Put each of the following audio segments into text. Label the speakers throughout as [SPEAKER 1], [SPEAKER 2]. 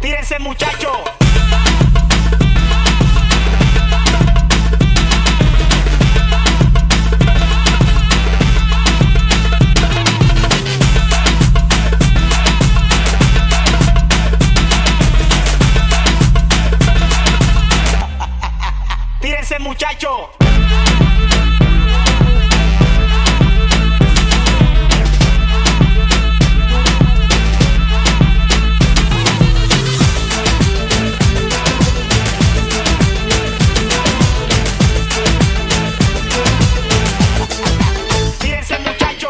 [SPEAKER 1] Tírense muchachos. Tírense muchacho.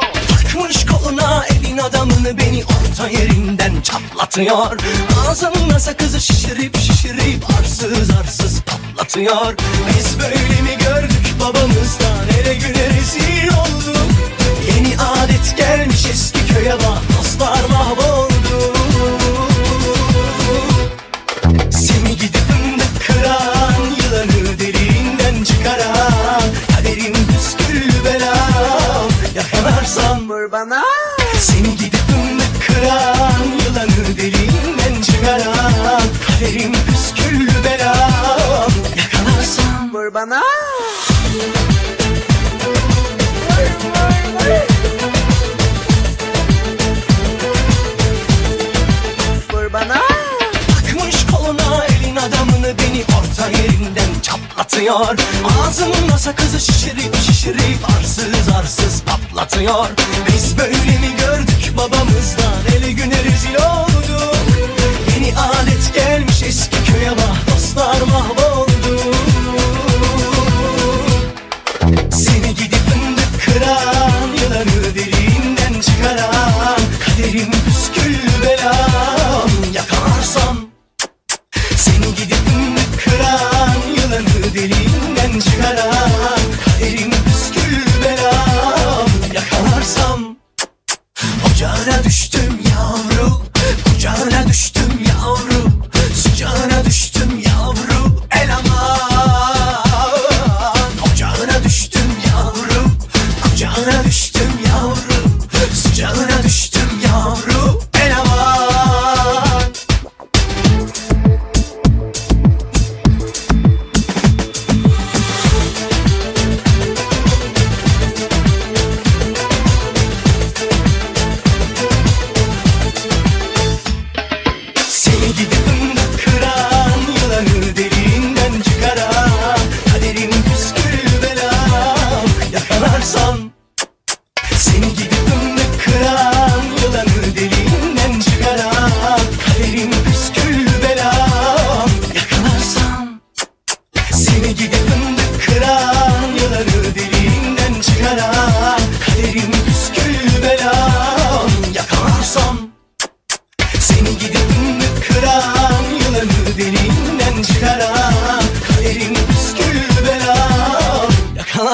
[SPEAKER 2] Adamını beni orta yerinden çatlatıyor Ağzımda sakızı şişirip şişirip arsız arsız patlatıyor Biz böyle mi gördük babamızdan? Ele güne rezil olduk. Yeni adet gelmiş eski köye bak dostlar mahvoldu. Seni gidip fındık kıran Yılanı deliğinden çıkaran Kaderim püsküllü belam Yakalarsan vur bana Seni gidip bana. Vur bana. Takmış koluna elin adamını beni orta yerinden çatlatıyor. Ağzımda sakızı şişirip şişirip arsız arsız patlatıyor. Biz böyle mi gördük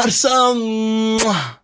[SPEAKER 2] çıkaran